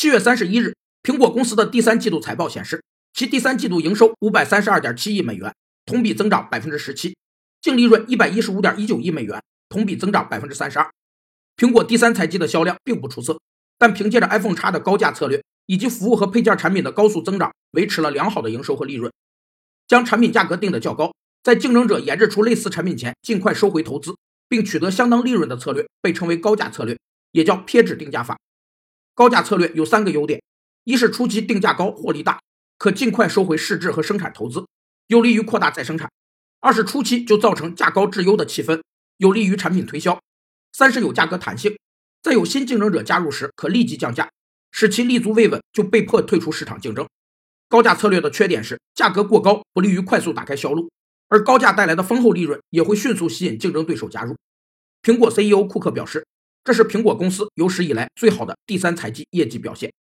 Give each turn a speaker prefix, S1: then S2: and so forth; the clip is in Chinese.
S1: 七月三十一日，苹果公司的第三季度财报显示，其第三季度营收五百三十二点七亿美元，同比增长百分之十七，净利润一百一十五点一九亿美元，同比增长百分之三十二。苹果第三财季的销量并不出色，但凭借着 iPhone X 的高价策略以及服务和配件产品的高速增长，维持了良好的营收和利润。将产品价格定得较高，在竞争者研制出类似产品前尽快收回投资，并取得相当利润的策略，被称为高价策略，也叫撇指定价法。高价策略有三个优点：一是初期定价高，获利大，可尽快收回试制和生产投资，有利于扩大再生产；二是初期就造成价高质优的气氛，有利于产品推销；三是有价格弹性，在有新竞争者加入时可立即降价，使其立足未稳就被迫退出市场竞争。高价策略的缺点是价格过高，不利于快速打开销路，而高价带来的丰厚利润也会迅速吸引竞争对手加入。苹果 CEO 库克表示，这是苹果公司有史以来最好的第三财季业绩表现。